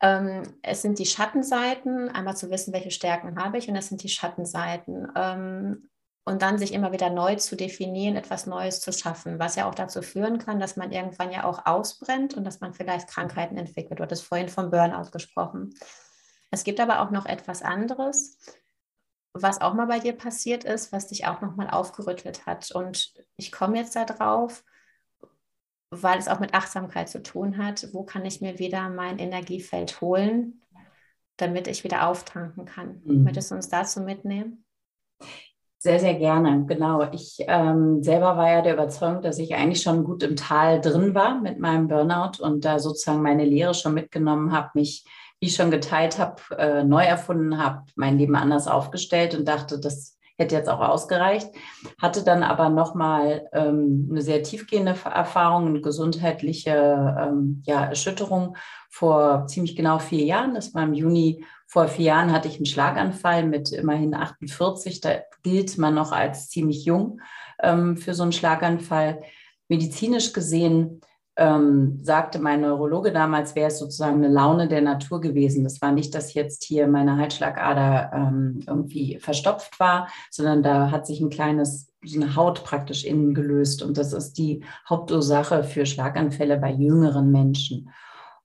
ähm, es sind die Schattenseiten, einmal zu wissen, welche Stärken habe ich, und es sind die Schattenseiten. Ähm, und dann sich immer wieder neu zu definieren, etwas Neues zu schaffen, was ja auch dazu führen kann, dass man irgendwann ja auch ausbrennt und dass man vielleicht Krankheiten entwickelt. Du hattest vorhin vom Burnout gesprochen. Es gibt aber auch noch etwas anderes, was auch mal bei dir passiert ist, was dich auch nochmal aufgerüttelt hat. Und ich komme jetzt darauf, weil es auch mit Achtsamkeit zu tun hat. Wo kann ich mir wieder mein Energiefeld holen, damit ich wieder auftanken kann? Mhm. Möchtest du uns dazu mitnehmen? Sehr, sehr gerne, genau. Ich ähm, selber war ja der Überzeugung, dass ich eigentlich schon gut im Tal drin war mit meinem Burnout und da sozusagen meine Lehre schon mitgenommen habe, mich, wie ich schon geteilt habe, äh, neu erfunden habe, mein Leben anders aufgestellt und dachte, das hätte jetzt auch ausgereicht. Hatte dann aber nochmal ähm, eine sehr tiefgehende Erfahrung, eine gesundheitliche ähm, ja, Erschütterung vor ziemlich genau vier Jahren. Das war im Juni vor vier Jahren hatte ich einen Schlaganfall mit immerhin 48. Da gilt man noch als ziemlich jung ähm, für so einen Schlaganfall. Medizinisch gesehen ähm, sagte mein Neurologe damals, wäre es sozusagen eine Laune der Natur gewesen. Das war nicht, dass jetzt hier meine Halsschlagader ähm, irgendwie verstopft war, sondern da hat sich ein kleines, so eine Haut praktisch innen gelöst. Und das ist die Hauptursache für Schlaganfälle bei jüngeren Menschen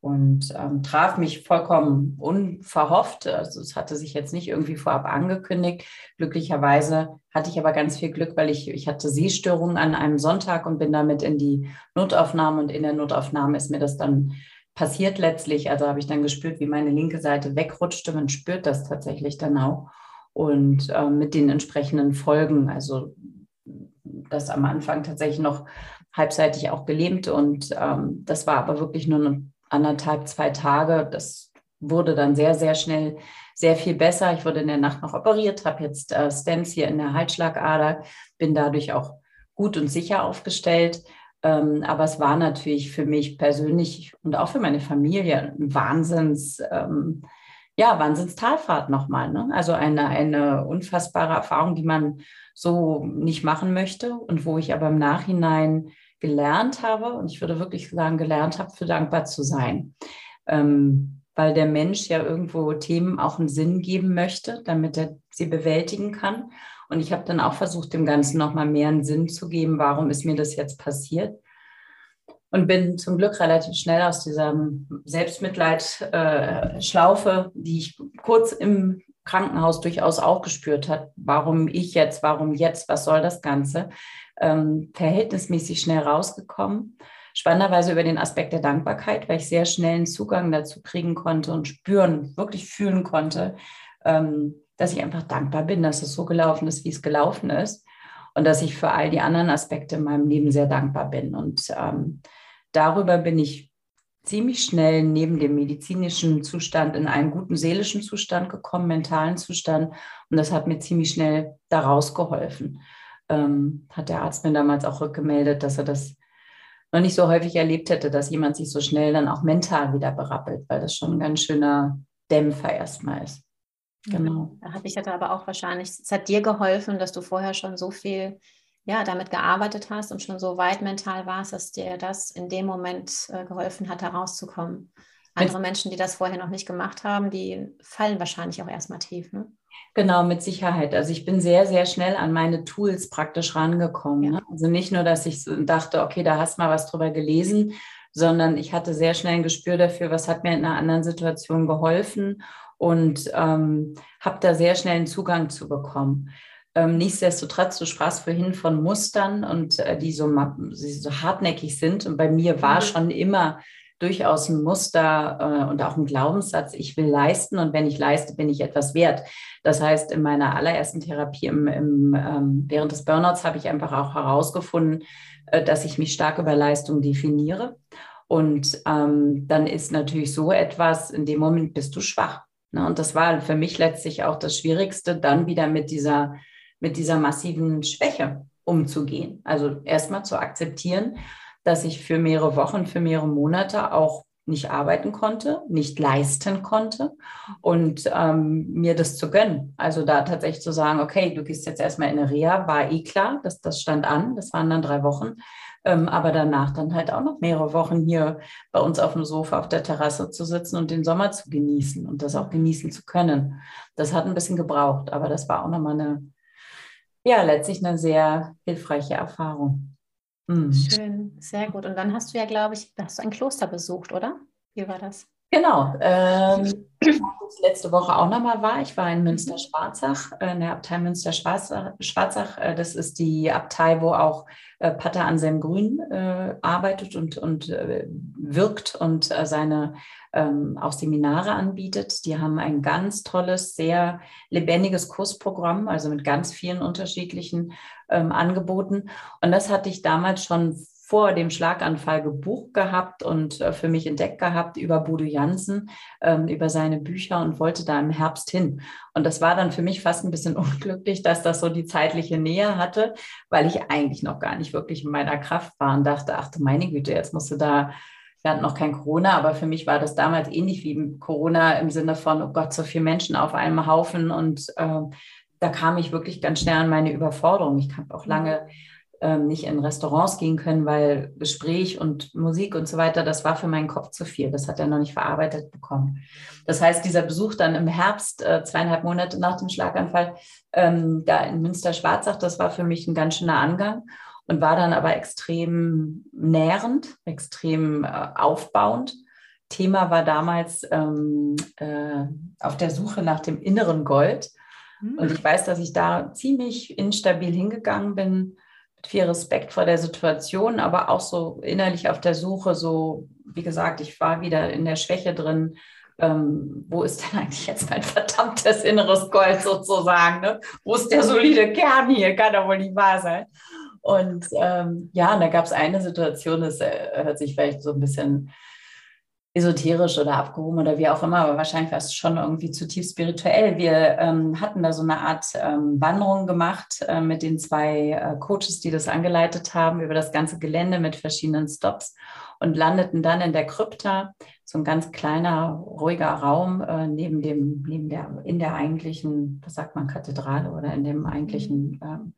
und ähm, traf mich vollkommen unverhofft. Also es hatte sich jetzt nicht irgendwie vorab angekündigt. Glücklicherweise hatte ich aber ganz viel Glück, weil ich, ich hatte Sehstörungen an einem Sonntag und bin damit in die Notaufnahme und in der Notaufnahme ist mir das dann passiert letztlich. Also habe ich dann gespürt, wie meine linke Seite wegrutschte. Man spürt das tatsächlich dann auch. Und äh, mit den entsprechenden Folgen, also das am Anfang tatsächlich noch halbseitig auch gelähmt und ähm, das war aber wirklich nur eine anderthalb, zwei Tage. Das wurde dann sehr, sehr schnell sehr viel besser. Ich wurde in der Nacht noch operiert, habe jetzt äh, Stents hier in der Halsschlagader, bin dadurch auch gut und sicher aufgestellt. Ähm, aber es war natürlich für mich persönlich und auch für meine Familie ein Wahnsinns, ähm, ja, Wahnsinnstalfahrt nochmal. Ne? Also eine, eine unfassbare Erfahrung, die man so nicht machen möchte und wo ich aber im Nachhinein gelernt habe, und ich würde wirklich sagen, gelernt habe, für dankbar zu sein. Ähm, weil der Mensch ja irgendwo Themen auch einen Sinn geben möchte, damit er sie bewältigen kann. Und ich habe dann auch versucht, dem Ganzen nochmal mehr einen Sinn zu geben, warum ist mir das jetzt passiert. Und bin zum Glück relativ schnell aus dieser Selbstmitleid-Schlaufe, die ich kurz im Krankenhaus durchaus auch gespürt hat, warum ich jetzt, warum jetzt, was soll das Ganze, ähm, verhältnismäßig schnell rausgekommen. Spannenderweise über den Aspekt der Dankbarkeit, weil ich sehr schnell einen Zugang dazu kriegen konnte und spüren, wirklich fühlen konnte, ähm, dass ich einfach dankbar bin, dass es so gelaufen ist, wie es gelaufen ist und dass ich für all die anderen Aspekte in meinem Leben sehr dankbar bin. Und ähm, darüber bin ich ziemlich schnell neben dem medizinischen Zustand in einen guten seelischen Zustand gekommen, mentalen Zustand. Und das hat mir ziemlich schnell daraus geholfen ähm, hat der Arzt mir damals auch rückgemeldet, dass er das noch nicht so häufig erlebt hätte, dass jemand sich so schnell dann auch mental wieder berappelt, weil das schon ein ganz schöner Dämpfer erstmal ist. Genau. Da habe ich hatte aber auch wahrscheinlich, es hat dir geholfen, dass du vorher schon so viel ja, damit gearbeitet hast und schon so weit mental warst, dass dir das in dem Moment äh, geholfen hat, herauszukommen. Andere Menschen, die das vorher noch nicht gemacht haben, die fallen wahrscheinlich auch erstmal tief. Ne? Genau, mit Sicherheit. Also ich bin sehr, sehr schnell an meine Tools praktisch rangekommen. Ja. Ne? Also nicht nur, dass ich dachte, okay, da hast du mal was drüber gelesen, sondern ich hatte sehr schnell ein Gespür dafür, was hat mir in einer anderen Situation geholfen und ähm, habe da sehr schnell einen Zugang zu bekommen. Ähm, nichtsdestotrotz, du sprachst vorhin von Mustern und äh, die, so, die so hartnäckig sind. Und bei mir war mhm. schon immer durchaus ein Muster äh, und auch ein Glaubenssatz, ich will leisten und wenn ich leiste, bin ich etwas wert. Das heißt, in meiner allerersten Therapie im, im, ähm, während des Burnouts habe ich einfach auch herausgefunden, äh, dass ich mich stark über Leistung definiere. Und ähm, dann ist natürlich so etwas, in dem Moment bist du schwach. Ne? Und das war für mich letztlich auch das Schwierigste, dann wieder mit dieser, mit dieser massiven Schwäche umzugehen. Also erstmal zu akzeptieren, dass ich für mehrere Wochen, für mehrere Monate auch nicht arbeiten konnte, nicht leisten konnte und ähm, mir das zu gönnen. Also da tatsächlich zu sagen, okay, du gehst jetzt erstmal in eine Reha, war eh klar, das, das stand an, das waren dann drei Wochen. Ähm, aber danach dann halt auch noch mehrere Wochen hier bei uns auf dem Sofa auf der Terrasse zu sitzen und den Sommer zu genießen und das auch genießen zu können. Das hat ein bisschen gebraucht, aber das war auch nochmal eine, ja, letztlich eine sehr hilfreiche Erfahrung. Mhm. Schön, sehr gut. Und dann hast du ja, glaube ich, hast du ein Kloster besucht, oder? Wie war das? Genau. Ähm, letzte Woche auch nochmal war. Ich war in Münster-Schwarzach, äh, in der Abtei Münster-Schwarzach. Äh, das ist die Abtei, wo auch äh, Pater Anselm Grün arbeitet und, und wirkt und seine ähm, auch Seminare anbietet. Die haben ein ganz tolles, sehr lebendiges Kursprogramm, also mit ganz vielen unterschiedlichen ähm, Angeboten. Und das hatte ich damals schon vor dem Schlaganfall gebucht gehabt und äh, für mich entdeckt gehabt über Bodo Jansen, ähm, über seine Bücher und wollte da im Herbst hin. Und das war dann für mich fast ein bisschen unglücklich, dass das so die zeitliche Nähe hatte, weil ich eigentlich noch gar nicht wirklich in meiner Kraft war und dachte, ach du meine Güte, jetzt musst du da wir hatten noch kein Corona, aber für mich war das damals ähnlich wie Corona im Sinne von, oh Gott, so viele Menschen auf einem Haufen. Und äh, da kam ich wirklich ganz schnell an meine Überforderung. Ich habe auch lange ähm, nicht in Restaurants gehen können, weil Gespräch und Musik und so weiter, das war für meinen Kopf zu viel. Das hat er noch nicht verarbeitet bekommen. Das heißt, dieser Besuch dann im Herbst, äh, zweieinhalb Monate nach dem Schlaganfall, ähm, da in Münster-Schwarzach, das war für mich ein ganz schöner Angang und war dann aber extrem nährend, extrem äh, aufbauend. Thema war damals ähm, äh, auf der Suche nach dem inneren Gold. Mhm. Und ich weiß, dass ich da ziemlich instabil hingegangen bin viel Respekt vor der Situation, aber auch so innerlich auf der Suche, so wie gesagt, ich war wieder in der Schwäche drin. Ähm, wo ist denn eigentlich jetzt mein verdammtes inneres Gold sozusagen? Ne? Wo ist der solide Kern hier? Kann doch wohl nicht wahr sein. Und ähm, ja, und da gab es eine Situation, das äh, hört sich vielleicht so ein bisschen esoterisch oder abgehoben oder wie auch immer, aber wahrscheinlich war es schon irgendwie zutiefst spirituell. Wir ähm, hatten da so eine Art ähm, Wanderung gemacht äh, mit den zwei äh, Coaches, die das angeleitet haben, über das ganze Gelände mit verschiedenen Stops und landeten dann in der Krypta, so ein ganz kleiner, ruhiger Raum äh, neben dem, neben der, in der eigentlichen, was sagt man, Kathedrale oder in dem eigentlichen ähm,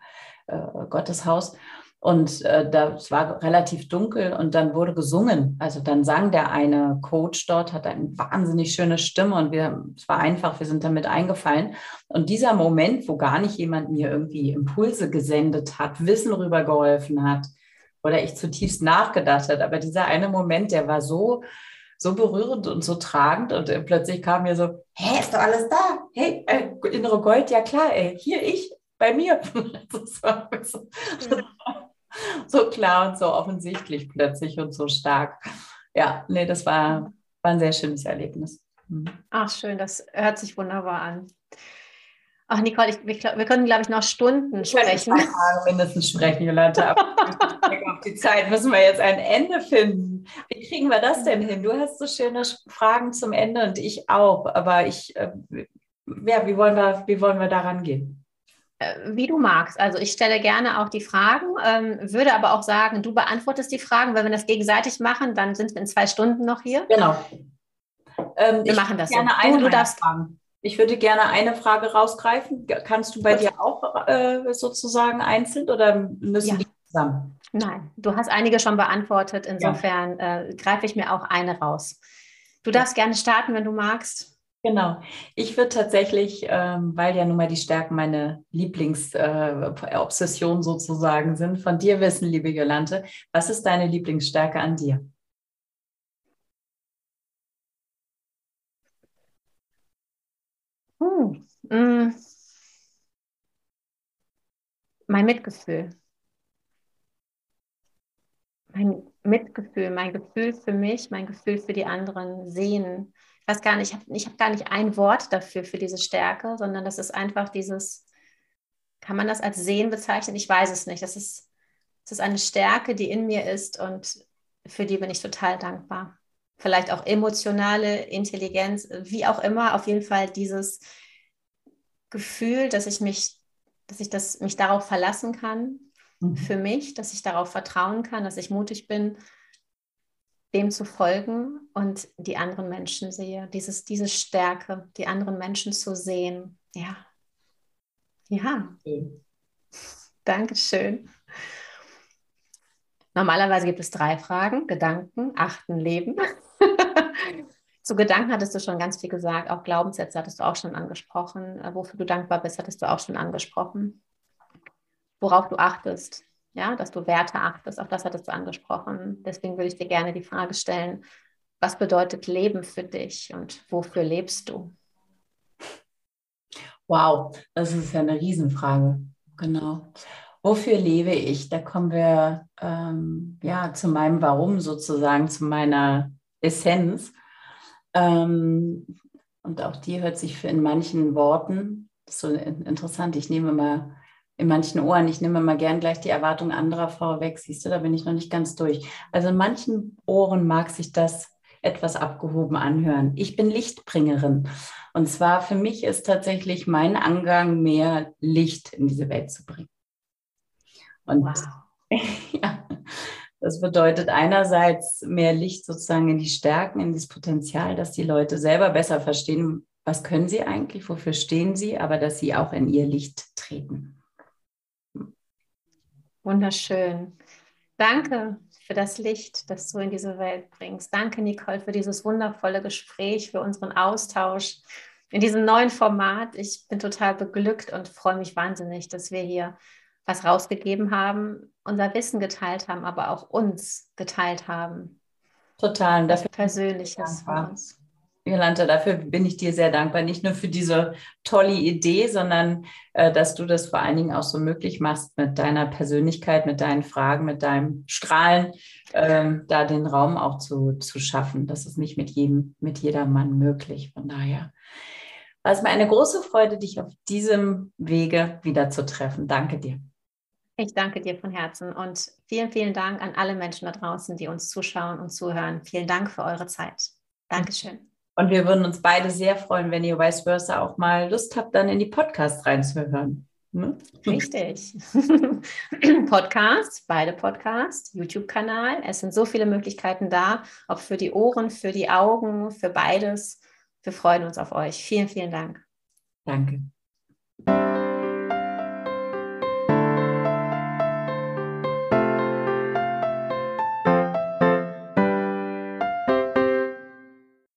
äh, Gotteshaus. Und äh, das war relativ dunkel und dann wurde gesungen. Also dann sang der eine Coach dort, hat eine wahnsinnig schöne Stimme und wir, es war einfach, wir sind damit eingefallen. Und dieser Moment, wo gar nicht jemand mir irgendwie Impulse gesendet hat, Wissen rübergeholfen hat oder ich zutiefst nachgedacht hat, aber dieser eine Moment, der war so, so berührend und so tragend und äh, plötzlich kam mir so, hä, ist doch alles da? Hey, äh, innere Gold, ja klar, ey, hier ich, bei mir. das war so, so klar und so offensichtlich plötzlich und so stark. Ja, nee, das war, war ein sehr schönes Erlebnis. Mhm. Ach, schön, das hört sich wunderbar an. Ach, Nicole, ich, wir, wir können, glaube ich, noch Stunden sprechen. Ich Tage mindestens sprechen, Jolanta. Aber auf die Zeit müssen wir jetzt ein Ende finden. Wie kriegen wir das denn hin? Du hast so schöne Fragen zum Ende und ich auch. Aber ich, äh, ja, wie wollen wir, wie wollen wir daran gehen? Äh, wie du magst. Also ich stelle gerne auch die Fragen, ähm, würde aber auch sagen, du beantwortest die Fragen, weil wenn wir das gegenseitig machen, dann sind wir in zwei Stunden noch hier. Genau. Ähm, wir machen das gerne so. Du, du darfst fragen. Ich würde gerne eine Frage rausgreifen. Kannst du bei Gut. dir auch äh, sozusagen einzeln oder müssen ja. die zusammen? Nein, du hast einige schon beantwortet. Insofern ja. äh, greife ich mir auch eine raus. Du darfst gerne starten, wenn du magst. Genau. Ich würde tatsächlich, ähm, weil ja nun mal die Stärken meine Lieblingsobsession äh, sozusagen sind, von dir wissen, liebe Jolante, was ist deine Lieblingsstärke an dir? Hm, mm. Mein Mitgefühl. Mein Mitgefühl, mein Gefühl für mich, mein Gefühl für die anderen sehen weiß gar nicht, ich habe hab gar nicht ein Wort dafür, für diese Stärke, sondern das ist einfach dieses, kann man das als Sehen bezeichnen? Ich weiß es nicht. Das ist, das ist eine Stärke, die in mir ist und für die bin ich total dankbar. Vielleicht auch emotionale Intelligenz, wie auch immer, auf jeden Fall dieses Gefühl, dass ich mich, dass ich das, mich darauf verlassen kann, mhm. für mich, dass ich darauf vertrauen kann, dass ich mutig bin dem zu folgen und die anderen Menschen sehe. Dieses, diese Stärke, die anderen Menschen zu sehen. Ja. Ja. Okay. Dankeschön. Normalerweise gibt es drei Fragen: Gedanken, Achten, Leben. Zu Gedanken hattest du schon ganz viel gesagt. Auch Glaubenssätze hattest du auch schon angesprochen. Äh, wofür du dankbar bist, hattest du auch schon angesprochen. Worauf du achtest, ja, dass du Werte achtest. Auch das hattest du angesprochen. Deswegen würde ich dir gerne die Frage stellen, was bedeutet Leben für dich und wofür lebst du? Wow, das ist ja eine Riesenfrage. Genau. Wofür lebe ich? Da kommen wir ähm, ja zu meinem Warum sozusagen, zu meiner Essenz. Ähm, und auch die hört sich für in manchen Worten, das ist so interessant, ich nehme mal in manchen Ohren. Ich nehme mal gern gleich die Erwartung anderer vorweg. Siehst du, da bin ich noch nicht ganz durch. Also in manchen Ohren mag sich das etwas abgehoben anhören. Ich bin Lichtbringerin. Und zwar für mich ist tatsächlich mein Angang mehr Licht in diese Welt zu bringen. Und wow. ja, das bedeutet einerseits mehr Licht sozusagen in die Stärken, in das Potenzial, dass die Leute selber besser verstehen, was können sie eigentlich, wofür stehen sie, aber dass sie auch in ihr Licht treten. Wunderschön. Danke für das Licht, das du in diese Welt bringst. Danke, Nicole, für dieses wundervolle Gespräch, für unseren Austausch in diesem neuen Format. Ich bin total beglückt und freue mich wahnsinnig, dass wir hier was rausgegeben haben, unser Wissen geteilt haben, aber auch uns geteilt haben. Total. Und dafür Persönliches für uns. Jolanta, dafür bin ich dir sehr dankbar. Nicht nur für diese tolle Idee, sondern äh, dass du das vor allen Dingen auch so möglich machst mit deiner Persönlichkeit, mit deinen Fragen, mit deinem Strahlen, ähm, da den Raum auch zu, zu schaffen. Das ist nicht mit jedem, mit jedermann möglich. Von daher war es mir eine große Freude, dich auf diesem Wege wieder zu treffen. Danke dir. Ich danke dir von Herzen und vielen, vielen Dank an alle Menschen da draußen, die uns zuschauen und zuhören. Vielen Dank für eure Zeit. Dankeschön. Und wir würden uns beide sehr freuen, wenn ihr vice versa auch mal Lust habt, dann in die Podcasts reinzuhören. Ne? Richtig. Podcast, beide Podcasts, YouTube-Kanal. Es sind so viele Möglichkeiten da, ob für die Ohren, für die Augen, für beides. Wir freuen uns auf euch. Vielen, vielen Dank. Danke.